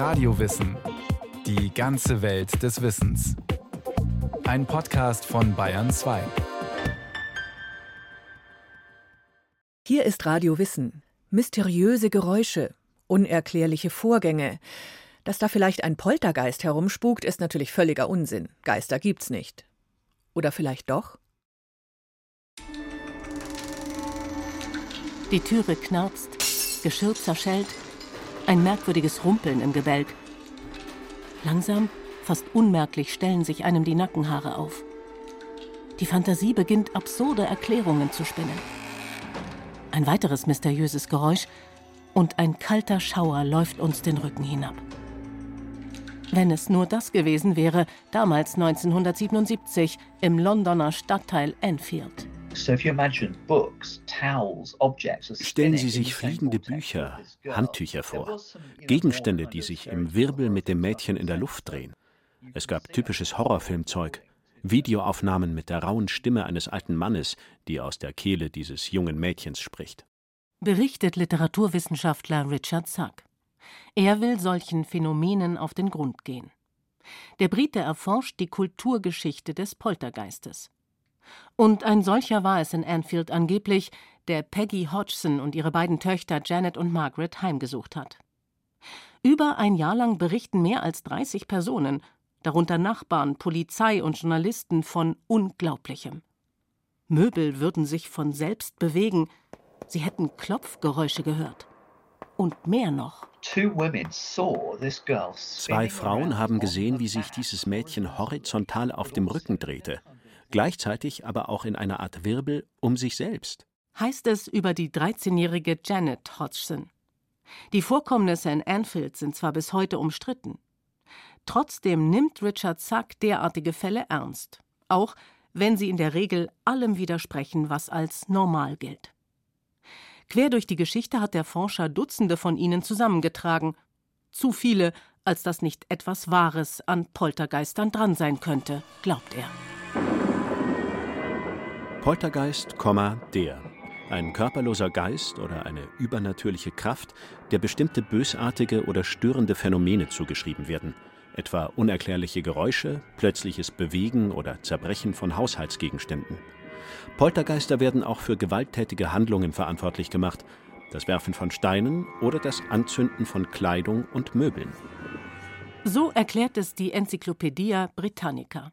Radiowissen. Die ganze Welt des Wissens. Ein Podcast von Bayern 2. Hier ist Radio Wissen. Mysteriöse Geräusche, unerklärliche Vorgänge. Dass da vielleicht ein Poltergeist herumspukt, ist natürlich völliger Unsinn. Geister gibt's nicht. Oder vielleicht doch? Die Türe knarzt, Geschirr zerschellt, ein merkwürdiges Rumpeln im Gebälk. Langsam, fast unmerklich stellen sich einem die Nackenhaare auf. Die Fantasie beginnt absurde Erklärungen zu spinnen. Ein weiteres mysteriöses Geräusch und ein kalter Schauer läuft uns den Rücken hinab. Wenn es nur das gewesen wäre, damals 1977 im Londoner Stadtteil Enfield. Stellen Sie sich fliegende Bücher, Handtücher vor, Gegenstände, die sich im Wirbel mit dem Mädchen in der Luft drehen. Es gab typisches Horrorfilmzeug, Videoaufnahmen mit der rauen Stimme eines alten Mannes, die aus der Kehle dieses jungen Mädchens spricht. Berichtet Literaturwissenschaftler Richard Sack. Er will solchen Phänomenen auf den Grund gehen. Der Brite erforscht die Kulturgeschichte des Poltergeistes. Und ein solcher war es in Anfield angeblich, der Peggy Hodgson und ihre beiden Töchter Janet und Margaret heimgesucht hat. Über ein Jahr lang berichten mehr als 30 Personen, darunter Nachbarn, Polizei und Journalisten, von Unglaublichem. Möbel würden sich von selbst bewegen, sie hätten Klopfgeräusche gehört. Und mehr noch. Zwei Frauen haben gesehen, wie sich dieses Mädchen horizontal auf dem Rücken drehte gleichzeitig aber auch in einer Art Wirbel um sich selbst. Heißt es über die 13-jährige Janet Hodgson. Die Vorkommnisse in Anfield sind zwar bis heute umstritten. Trotzdem nimmt Richard Sack derartige Fälle ernst, auch wenn sie in der Regel allem widersprechen, was als normal gilt. Quer durch die Geschichte hat der Forscher Dutzende von ihnen zusammengetragen. Zu viele, als dass nicht etwas Wahres an Poltergeistern dran sein könnte, glaubt er. Poltergeist, der. Ein körperloser Geist oder eine übernatürliche Kraft, der bestimmte bösartige oder störende Phänomene zugeschrieben werden, etwa unerklärliche Geräusche, plötzliches Bewegen oder Zerbrechen von Haushaltsgegenständen. Poltergeister werden auch für gewalttätige Handlungen verantwortlich gemacht, das Werfen von Steinen oder das Anzünden von Kleidung und Möbeln. So erklärt es die Enzyklopädie Britannica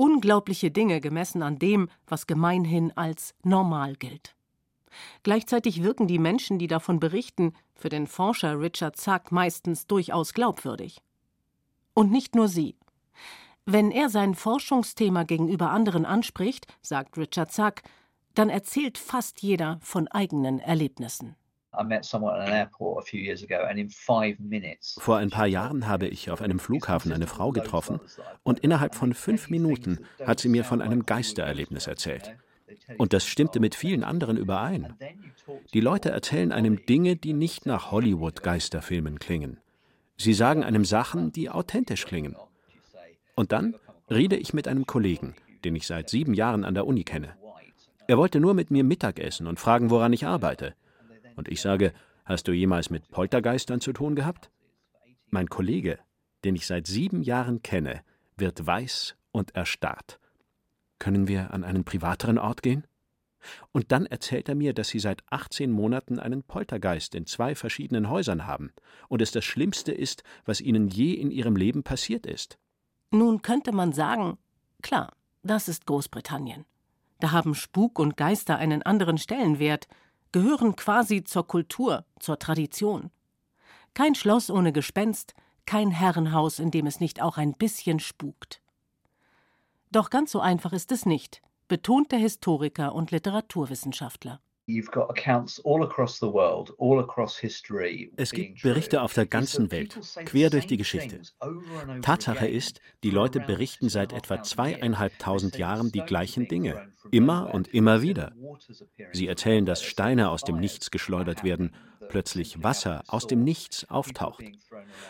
unglaubliche Dinge gemessen an dem, was gemeinhin als normal gilt. Gleichzeitig wirken die Menschen, die davon berichten, für den Forscher Richard Zack meistens durchaus glaubwürdig. Und nicht nur sie. Wenn er sein Forschungsthema gegenüber anderen anspricht, sagt Richard Zack, dann erzählt fast jeder von eigenen Erlebnissen. Vor ein paar Jahren habe ich auf einem Flughafen eine Frau getroffen und innerhalb von fünf Minuten hat sie mir von einem Geistererlebnis erzählt. Und das stimmte mit vielen anderen überein. Die Leute erzählen einem Dinge, die nicht nach Hollywood-Geisterfilmen klingen. Sie sagen einem Sachen, die authentisch klingen. Und dann rede ich mit einem Kollegen, den ich seit sieben Jahren an der Uni kenne. Er wollte nur mit mir Mittagessen und fragen, woran ich arbeite. Und ich sage, hast du jemals mit Poltergeistern zu tun gehabt? Mein Kollege, den ich seit sieben Jahren kenne, wird weiß und erstarrt. Können wir an einen privateren Ort gehen? Und dann erzählt er mir, dass sie seit 18 Monaten einen Poltergeist in zwei verschiedenen Häusern haben und es das Schlimmste ist, was ihnen je in ihrem Leben passiert ist. Nun könnte man sagen, klar, das ist Großbritannien. Da haben Spuk und Geister einen anderen Stellenwert, gehören quasi zur Kultur, zur Tradition. Kein Schloss ohne Gespenst, kein Herrenhaus, in dem es nicht auch ein bisschen spukt. Doch ganz so einfach ist es nicht, betont der Historiker und Literaturwissenschaftler. Es gibt Berichte auf der ganzen Welt, quer durch die Geschichte. Tatsache ist, die Leute berichten seit etwa zweieinhalbtausend Jahren die gleichen Dinge, immer und immer wieder. Sie erzählen, dass Steine aus dem Nichts geschleudert werden, plötzlich Wasser aus dem Nichts auftaucht.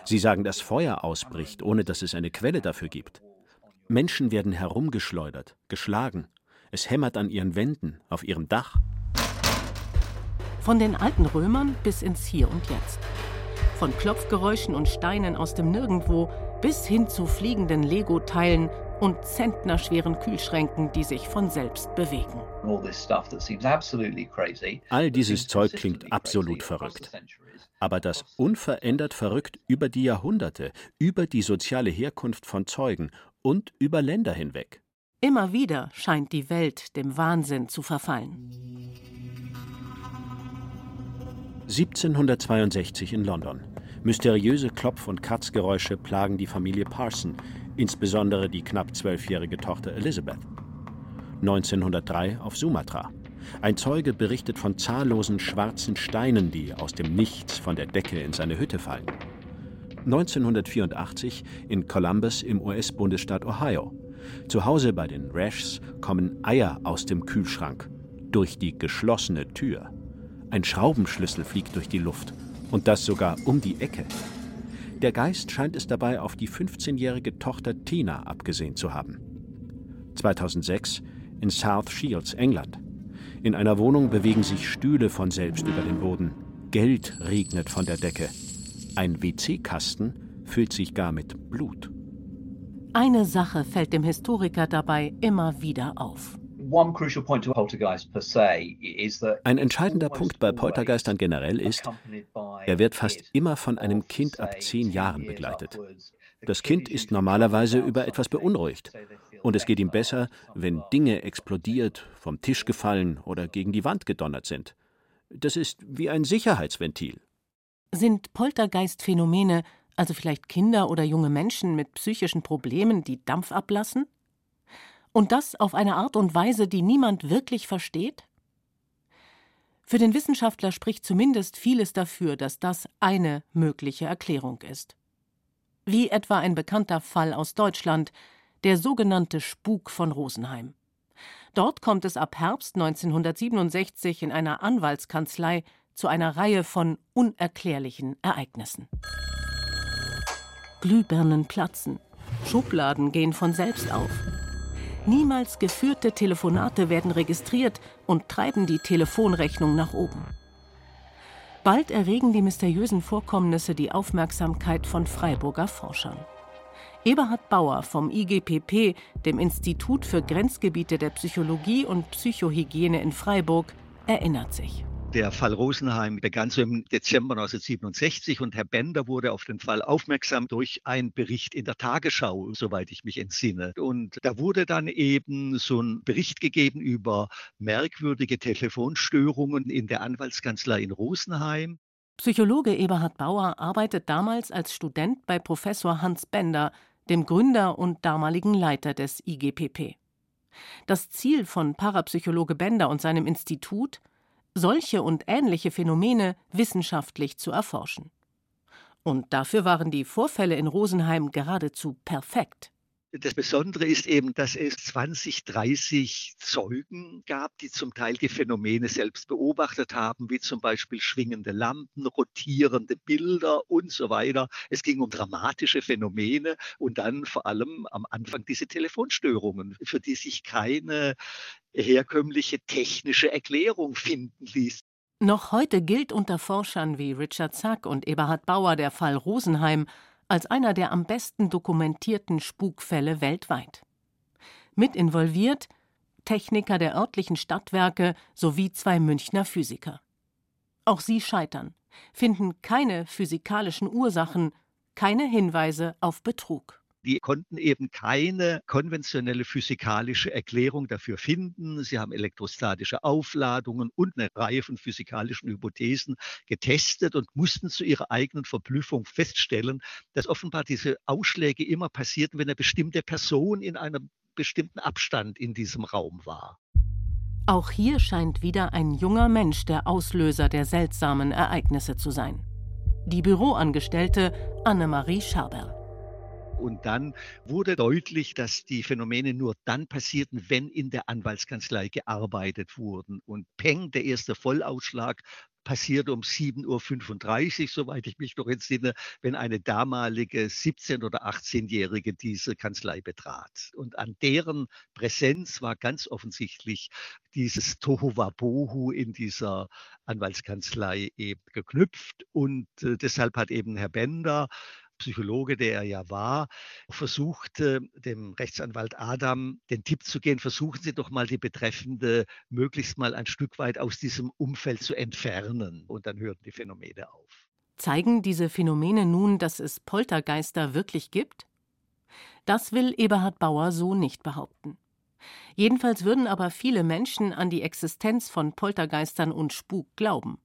Sie sagen, dass Feuer ausbricht, ohne dass es eine Quelle dafür gibt. Menschen werden herumgeschleudert, geschlagen. Es hämmert an ihren Wänden, auf ihrem Dach. Von den alten Römern bis ins Hier und Jetzt. von Klopfgeräuschen und Steinen aus dem Nirgendwo bis hin zu fliegenden Lego-Teilen und zentnerschweren Kühlschränken, die sich von selbst bewegen. All dieses Zeug klingt absolut verrückt. Aber das unverändert verrückt über die Jahrhunderte, über die soziale Herkunft von Zeugen und über Länder hinweg. Immer wieder scheint die Welt dem Wahnsinn zu verfallen. 1762 in London. Mysteriöse Klopf- und Kratzgeräusche plagen die Familie Parson, insbesondere die knapp zwölfjährige Tochter Elizabeth. 1903 auf Sumatra. Ein Zeuge berichtet von zahllosen schwarzen Steinen, die aus dem Nichts von der Decke in seine Hütte fallen. 1984 in Columbus im US-Bundesstaat Ohio. Zu Hause bei den Rashs kommen Eier aus dem Kühlschrank durch die geschlossene Tür. Ein Schraubenschlüssel fliegt durch die Luft und das sogar um die Ecke. Der Geist scheint es dabei auf die 15-jährige Tochter Tina abgesehen zu haben. 2006 in South Shields, England. In einer Wohnung bewegen sich Stühle von selbst über den Boden. Geld regnet von der Decke. Ein WC-Kasten füllt sich gar mit Blut. Eine Sache fällt dem Historiker dabei immer wieder auf. Ein entscheidender Punkt bei Poltergeistern generell ist, er wird fast immer von einem Kind ab zehn Jahren begleitet. Das Kind ist normalerweise über etwas beunruhigt. Und es geht ihm besser, wenn Dinge explodiert, vom Tisch gefallen oder gegen die Wand gedonnert sind. Das ist wie ein Sicherheitsventil. Sind Poltergeistphänomene also vielleicht Kinder oder junge Menschen mit psychischen Problemen, die Dampf ablassen? Und das auf eine Art und Weise, die niemand wirklich versteht? Für den Wissenschaftler spricht zumindest vieles dafür, dass das eine mögliche Erklärung ist. Wie etwa ein bekannter Fall aus Deutschland, der sogenannte Spuk von Rosenheim. Dort kommt es ab Herbst 1967 in einer Anwaltskanzlei zu einer Reihe von unerklärlichen Ereignissen. Glühbirnen platzen, Schubladen gehen von selbst auf, Niemals geführte Telefonate werden registriert und treiben die Telefonrechnung nach oben. Bald erregen die mysteriösen Vorkommnisse die Aufmerksamkeit von Freiburger Forschern. Eberhard Bauer vom IGPP, dem Institut für Grenzgebiete der Psychologie und Psychohygiene in Freiburg, erinnert sich. Der Fall Rosenheim begann so im Dezember 1967 und Herr Bender wurde auf den Fall aufmerksam durch einen Bericht in der Tagesschau, soweit ich mich entsinne. Und da wurde dann eben so ein Bericht gegeben über merkwürdige Telefonstörungen in der Anwaltskanzlei in Rosenheim. Psychologe Eberhard Bauer arbeitet damals als Student bei Professor Hans Bender, dem Gründer und damaligen Leiter des IGPP. Das Ziel von Parapsychologe Bender und seinem Institut solche und ähnliche Phänomene wissenschaftlich zu erforschen. Und dafür waren die Vorfälle in Rosenheim geradezu perfekt. Das Besondere ist eben, dass es 20, 30 Zeugen gab, die zum Teil die Phänomene selbst beobachtet haben, wie zum Beispiel schwingende Lampen, rotierende Bilder und so weiter. Es ging um dramatische Phänomene und dann vor allem am Anfang diese Telefonstörungen, für die sich keine herkömmliche technische Erklärung finden ließ. Noch heute gilt unter Forschern wie Richard Zack und Eberhard Bauer der Fall Rosenheim als einer der am besten dokumentierten Spukfälle weltweit. Mit involviert Techniker der örtlichen Stadtwerke sowie zwei Münchner Physiker. Auch sie scheitern, finden keine physikalischen Ursachen, keine Hinweise auf Betrug. Die konnten eben keine konventionelle physikalische Erklärung dafür finden. Sie haben elektrostatische Aufladungen und eine Reihe von physikalischen Hypothesen getestet und mussten zu ihrer eigenen Verblüffung feststellen, dass offenbar diese Ausschläge immer passierten, wenn eine bestimmte Person in einem bestimmten Abstand in diesem Raum war. Auch hier scheint wieder ein junger Mensch der Auslöser der seltsamen Ereignisse zu sein. Die Büroangestellte Annemarie Schaberl. Und dann wurde deutlich, dass die Phänomene nur dann passierten, wenn in der Anwaltskanzlei gearbeitet wurden. Und Peng, der erste Vollausschlag, passiert um 7.35 Uhr, soweit ich mich noch entsinne, wenn eine damalige 17- oder 18-Jährige diese Kanzlei betrat. Und an deren Präsenz war ganz offensichtlich dieses Tohuwabohu in dieser Anwaltskanzlei eben geknüpft. Und äh, deshalb hat eben Herr Bender Psychologe, der er ja war, versuchte dem Rechtsanwalt Adam den Tipp zu gehen, versuchen Sie doch mal die Betreffende möglichst mal ein Stück weit aus diesem Umfeld zu entfernen. Und dann hörten die Phänomene auf. Zeigen diese Phänomene nun, dass es Poltergeister wirklich gibt? Das will Eberhard Bauer so nicht behaupten. Jedenfalls würden aber viele Menschen an die Existenz von Poltergeistern und Spuk glauben.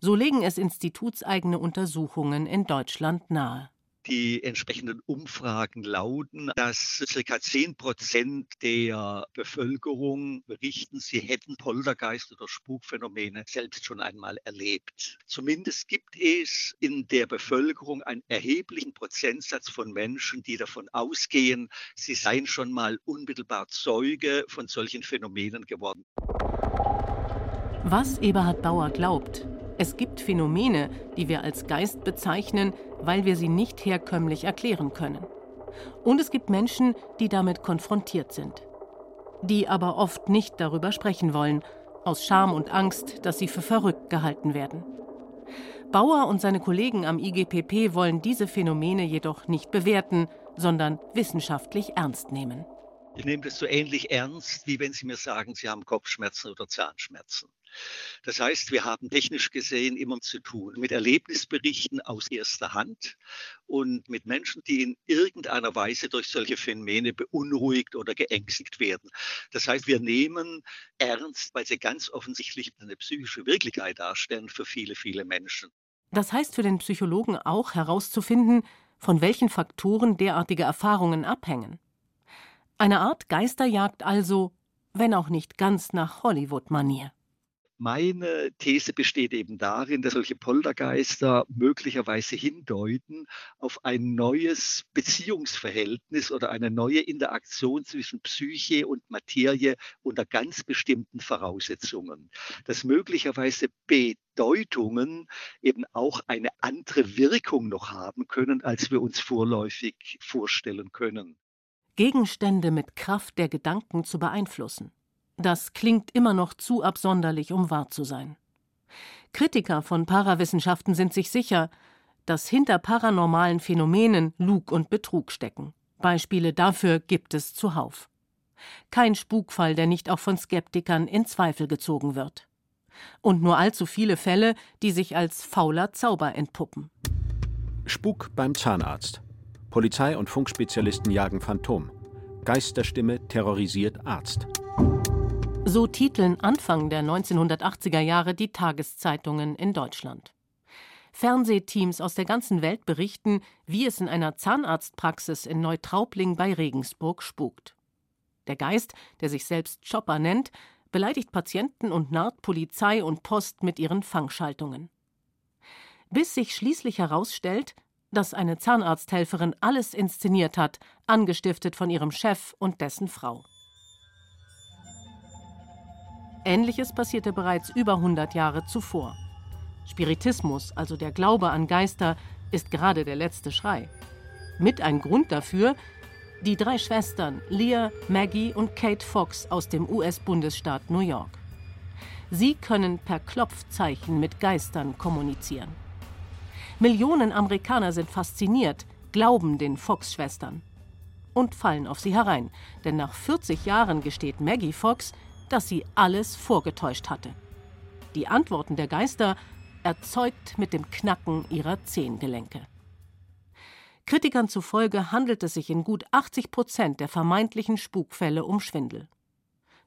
So legen es institutseigene Untersuchungen in Deutschland nahe. Die entsprechenden Umfragen lauten, dass ca. 10 Prozent der Bevölkerung berichten, sie hätten Poltergeist oder Spukphänomene selbst schon einmal erlebt. Zumindest gibt es in der Bevölkerung einen erheblichen Prozentsatz von Menschen, die davon ausgehen, sie seien schon mal unmittelbar Zeuge von solchen Phänomenen geworden. Was Eberhard Bauer glaubt, es gibt Phänomene, die wir als Geist bezeichnen, weil wir sie nicht herkömmlich erklären können. Und es gibt Menschen, die damit konfrontiert sind. Die aber oft nicht darüber sprechen wollen, aus Scham und Angst, dass sie für verrückt gehalten werden. Bauer und seine Kollegen am IGPP wollen diese Phänomene jedoch nicht bewerten, sondern wissenschaftlich ernst nehmen. Ich nehme das so ähnlich ernst, wie wenn Sie mir sagen, Sie haben Kopfschmerzen oder Zahnschmerzen. Das heißt, wir haben technisch gesehen immer zu tun mit Erlebnisberichten aus erster Hand und mit Menschen, die in irgendeiner Weise durch solche Phänomene beunruhigt oder geängstigt werden. Das heißt, wir nehmen ernst, weil sie ganz offensichtlich eine psychische Wirklichkeit darstellen für viele, viele Menschen. Das heißt für den Psychologen auch herauszufinden, von welchen Faktoren derartige Erfahrungen abhängen. Eine Art Geisterjagd also, wenn auch nicht ganz nach Hollywood-Manier. Meine These besteht eben darin, dass solche Poltergeister möglicherweise hindeuten auf ein neues Beziehungsverhältnis oder eine neue Interaktion zwischen Psyche und Materie unter ganz bestimmten Voraussetzungen. Dass möglicherweise Bedeutungen eben auch eine andere Wirkung noch haben können, als wir uns vorläufig vorstellen können. Gegenstände mit Kraft der Gedanken zu beeinflussen. Das klingt immer noch zu absonderlich, um wahr zu sein. Kritiker von Parawissenschaften sind sich sicher, dass hinter paranormalen Phänomenen Lug und Betrug stecken. Beispiele dafür gibt es zuhauf. Kein Spukfall, der nicht auch von Skeptikern in Zweifel gezogen wird. Und nur allzu viele Fälle, die sich als fauler Zauber entpuppen. Spuk beim Zahnarzt. Polizei und Funkspezialisten jagen Phantom. Geisterstimme terrorisiert Arzt. So titeln Anfang der 1980er Jahre die Tageszeitungen in Deutschland. Fernsehteams aus der ganzen Welt berichten, wie es in einer Zahnarztpraxis in Neutraubling bei Regensburg spukt. Der Geist, der sich selbst Chopper nennt, beleidigt Patienten und narrt Polizei und Post mit ihren Fangschaltungen. Bis sich schließlich herausstellt, dass eine Zahnarzthelferin alles inszeniert hat, angestiftet von ihrem Chef und dessen Frau. Ähnliches passierte bereits über 100 Jahre zuvor. Spiritismus, also der Glaube an Geister, ist gerade der letzte Schrei. Mit ein Grund dafür, die drei Schwestern Leah, Maggie und Kate Fox aus dem US-Bundesstaat New York. Sie können per Klopfzeichen mit Geistern kommunizieren. Millionen Amerikaner sind fasziniert, glauben den Fox-Schwestern und fallen auf sie herein, denn nach 40 Jahren gesteht Maggie Fox, dass sie alles vorgetäuscht hatte. Die Antworten der Geister erzeugt mit dem Knacken ihrer Zehengelenke. Kritikern zufolge handelt es sich in gut 80 Prozent der vermeintlichen Spukfälle um Schwindel.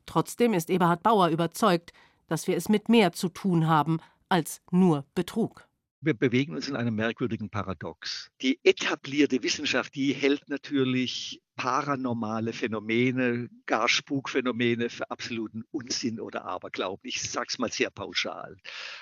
Trotzdem ist Eberhard Bauer überzeugt, dass wir es mit mehr zu tun haben als nur Betrug. Wir bewegen uns in einem merkwürdigen Paradox. Die etablierte Wissenschaft, die hält natürlich paranormale Phänomene, gar Spukphänomene für absoluten Unsinn oder Aberglauben. Ich sage es mal sehr pauschal.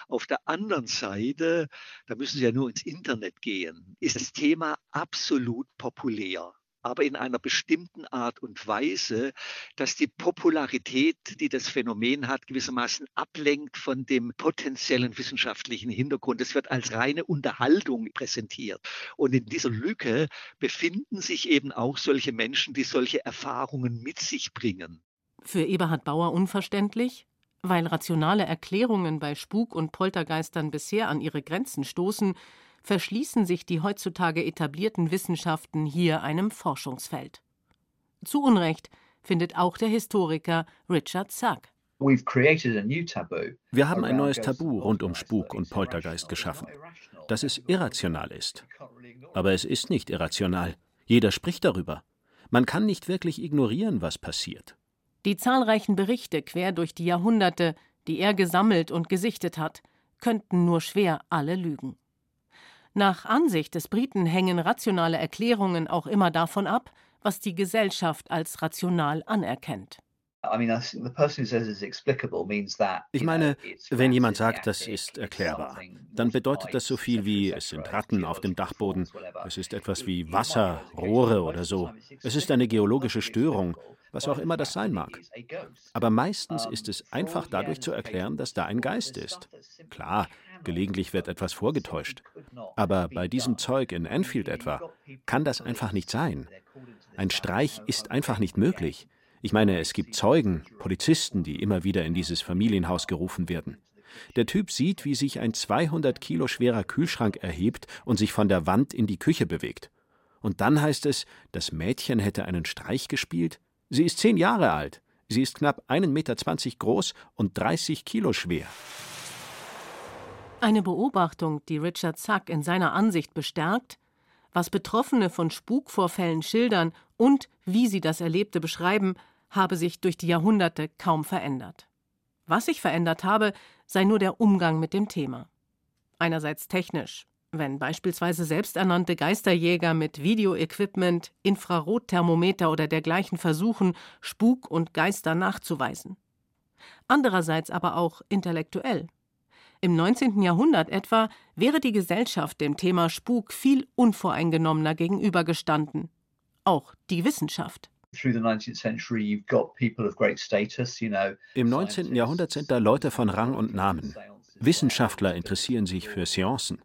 Auf der anderen Seite, da müssen Sie ja nur ins Internet gehen, ist das Thema absolut populär aber in einer bestimmten Art und Weise, dass die Popularität, die das Phänomen hat, gewissermaßen ablenkt von dem potenziellen wissenschaftlichen Hintergrund. Es wird als reine Unterhaltung präsentiert. Und in dieser Lücke befinden sich eben auch solche Menschen, die solche Erfahrungen mit sich bringen. Für Eberhard Bauer unverständlich, weil rationale Erklärungen bei Spuk und Poltergeistern bisher an ihre Grenzen stoßen, verschließen sich die heutzutage etablierten Wissenschaften hier einem Forschungsfeld. Zu Unrecht findet auch der Historiker Richard Sack. Wir haben ein neues Tabu rund um Spuk und Poltergeist geschaffen, dass es irrational ist. Aber es ist nicht irrational. Jeder spricht darüber. Man kann nicht wirklich ignorieren, was passiert. Die zahlreichen Berichte quer durch die Jahrhunderte, die er gesammelt und gesichtet hat, könnten nur schwer alle lügen. Nach Ansicht des Briten hängen rationale Erklärungen auch immer davon ab, was die Gesellschaft als rational anerkennt. Ich meine, wenn jemand sagt, das ist erklärbar, dann bedeutet das so viel wie, es sind Ratten auf dem Dachboden, es ist etwas wie Wasser, Rohre oder so, es ist eine geologische Störung, was auch immer das sein mag. Aber meistens ist es einfach dadurch zu erklären, dass da ein Geist ist. Klar, Gelegentlich wird etwas vorgetäuscht. Aber bei diesem Zeug in Enfield etwa kann das einfach nicht sein. Ein Streich ist einfach nicht möglich. Ich meine, es gibt Zeugen, Polizisten, die immer wieder in dieses Familienhaus gerufen werden. Der Typ sieht, wie sich ein 200 Kilo schwerer Kühlschrank erhebt und sich von der Wand in die Küche bewegt. Und dann heißt es, das Mädchen hätte einen Streich gespielt? Sie ist zehn Jahre alt. Sie ist knapp 1,20 Meter groß und 30 Kilo schwer. Eine Beobachtung, die Richard Zack in seiner Ansicht bestärkt, was Betroffene von Spukvorfällen schildern und wie sie das Erlebte beschreiben, habe sich durch die Jahrhunderte kaum verändert. Was sich verändert habe, sei nur der Umgang mit dem Thema. Einerseits technisch, wenn beispielsweise selbsternannte Geisterjäger mit Videoequipment, Infrarotthermometer oder dergleichen versuchen, Spuk und Geister nachzuweisen. Andererseits aber auch intellektuell. Im 19. Jahrhundert etwa wäre die Gesellschaft dem Thema Spuk viel unvoreingenommener gegenübergestanden. Auch die Wissenschaft. Im 19. Jahrhundert sind da Leute von Rang und Namen. Wissenschaftler interessieren sich für Seancen.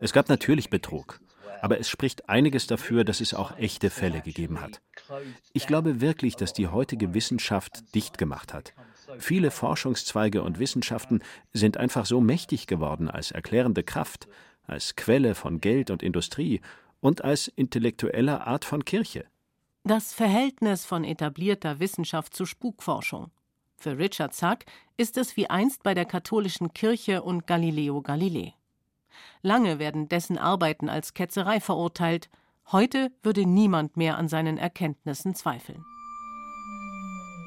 Es gab natürlich Betrug, aber es spricht einiges dafür, dass es auch echte Fälle gegeben hat. Ich glaube wirklich, dass die heutige Wissenschaft dicht gemacht hat. Viele Forschungszweige und Wissenschaften sind einfach so mächtig geworden als erklärende Kraft, als Quelle von Geld und Industrie und als intellektueller Art von Kirche. Das Verhältnis von etablierter Wissenschaft zu Spukforschung. Für Richard Zack ist es wie einst bei der katholischen Kirche und Galileo Galilei. Lange werden dessen Arbeiten als Ketzerei verurteilt, heute würde niemand mehr an seinen Erkenntnissen zweifeln.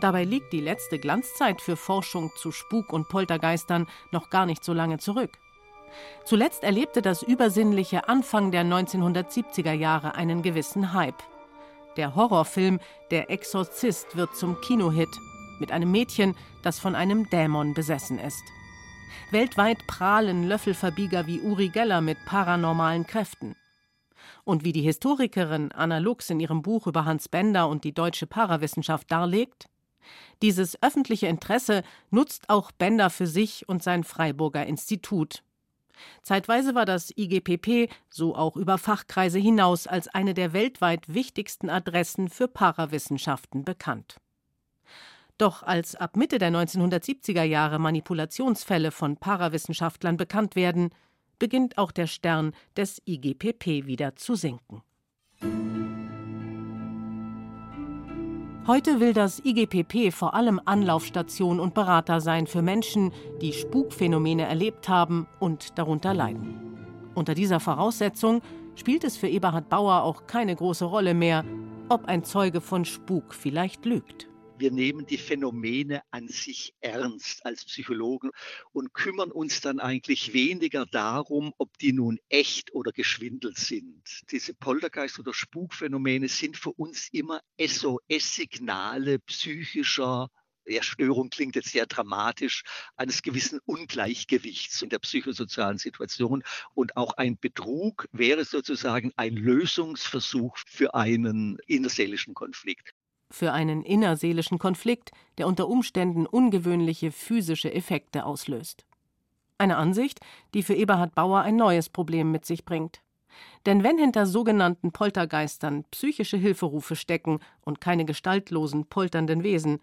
Dabei liegt die letzte Glanzzeit für Forschung zu Spuk und Poltergeistern noch gar nicht so lange zurück. Zuletzt erlebte das Übersinnliche Anfang der 1970er Jahre einen gewissen Hype. Der Horrorfilm Der Exorzist wird zum Kinohit mit einem Mädchen, das von einem Dämon besessen ist. Weltweit prahlen Löffelverbieger wie Uri Geller mit paranormalen Kräften. Und wie die Historikerin Anna Lux in ihrem Buch über Hans Bender und die deutsche Parawissenschaft darlegt, dieses öffentliche Interesse nutzt auch Bender für sich und sein Freiburger Institut. Zeitweise war das IGPP, so auch über Fachkreise hinaus, als eine der weltweit wichtigsten Adressen für Parawissenschaften bekannt. Doch als ab Mitte der 1970er Jahre Manipulationsfälle von Parawissenschaftlern bekannt werden, beginnt auch der Stern des IGPP wieder zu sinken. Heute will das IGPP vor allem Anlaufstation und Berater sein für Menschen, die Spukphänomene erlebt haben und darunter leiden. Unter dieser Voraussetzung spielt es für Eberhard Bauer auch keine große Rolle mehr, ob ein Zeuge von Spuk vielleicht lügt wir nehmen die Phänomene an sich ernst als Psychologen und kümmern uns dann eigentlich weniger darum, ob die nun echt oder geschwindelt sind. Diese Poltergeist- oder Spukphänomene sind für uns immer SOS-Signale psychischer Erstörung klingt jetzt sehr dramatisch, eines gewissen Ungleichgewichts in der psychosozialen Situation. Und auch ein Betrug wäre sozusagen ein Lösungsversuch für einen innerseelischen Konflikt. Für einen innerseelischen Konflikt, der unter Umständen ungewöhnliche physische Effekte auslöst. Eine Ansicht, die für Eberhard Bauer ein neues Problem mit sich bringt. Denn wenn hinter sogenannten Poltergeistern psychische Hilferufe stecken und keine gestaltlosen, polternden Wesen,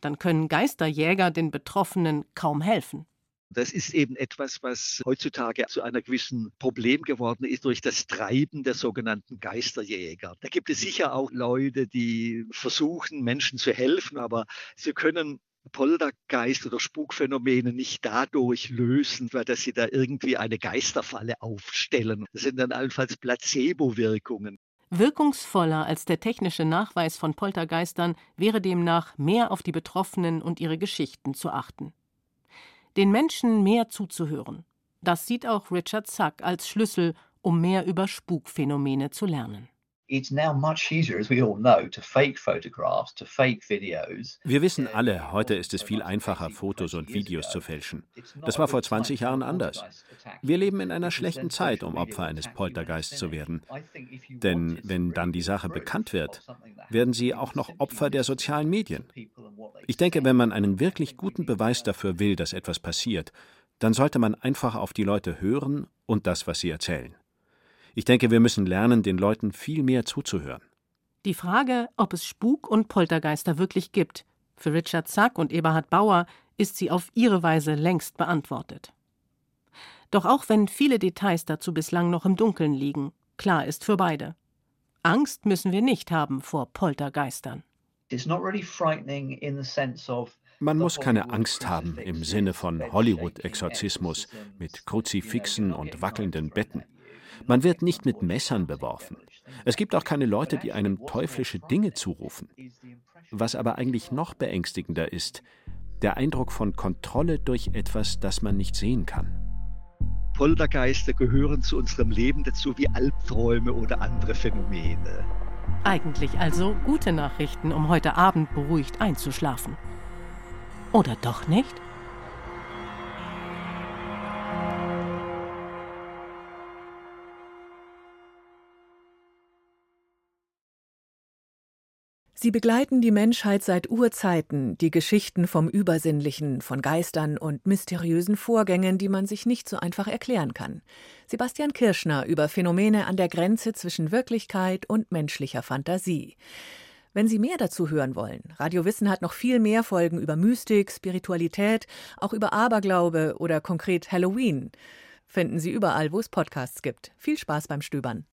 dann können Geisterjäger den Betroffenen kaum helfen. Das ist eben etwas, was heutzutage zu einer gewissen Problem geworden ist durch das Treiben der sogenannten Geisterjäger. Da gibt es sicher auch Leute, die versuchen, Menschen zu helfen, aber sie können Poltergeist oder Spukphänomene nicht dadurch lösen, weil dass sie da irgendwie eine Geisterfalle aufstellen. Das sind dann allenfalls Placebo-Wirkungen. Wirkungsvoller als der technische Nachweis von Poltergeistern wäre demnach, mehr auf die Betroffenen und ihre Geschichten zu achten. Den Menschen mehr zuzuhören. Das sieht auch Richard Sack als Schlüssel, um mehr über Spukphänomene zu lernen. Wir wissen alle, heute ist es viel einfacher, Fotos und Videos zu fälschen. Das war vor 20 Jahren anders. Wir leben in einer schlechten Zeit, um Opfer eines Poltergeists zu werden. Denn wenn dann die Sache bekannt wird, werden sie auch noch Opfer der sozialen Medien. Ich denke, wenn man einen wirklich guten Beweis dafür will, dass etwas passiert, dann sollte man einfach auf die Leute hören und das, was sie erzählen. Ich denke, wir müssen lernen, den Leuten viel mehr zuzuhören. Die Frage, ob es Spuk und Poltergeister wirklich gibt, für Richard Zack und Eberhard Bauer ist sie auf ihre Weise längst beantwortet. Doch auch wenn viele Details dazu bislang noch im Dunkeln liegen, klar ist für beide. Angst müssen wir nicht haben vor Poltergeistern. Man muss keine Angst haben im Sinne von Hollywood-Exorzismus mit Kruzifixen und wackelnden Betten. Man wird nicht mit Messern beworfen. Es gibt auch keine Leute, die einem teuflische Dinge zurufen. Was aber eigentlich noch beängstigender ist, der Eindruck von Kontrolle durch etwas, das man nicht sehen kann. Poltergeister gehören zu unserem Leben dazu wie Albträume oder andere Phänomene. Eigentlich also gute Nachrichten, um heute Abend beruhigt einzuschlafen. Oder doch nicht? Sie begleiten die Menschheit seit Urzeiten, die Geschichten vom Übersinnlichen, von Geistern und mysteriösen Vorgängen, die man sich nicht so einfach erklären kann. Sebastian Kirschner über Phänomene an der Grenze zwischen Wirklichkeit und menschlicher Fantasie. Wenn Sie mehr dazu hören wollen, Radio Wissen hat noch viel mehr Folgen über Mystik, Spiritualität, auch über Aberglaube oder konkret Halloween. Finden Sie überall, wo es Podcasts gibt. Viel Spaß beim Stöbern.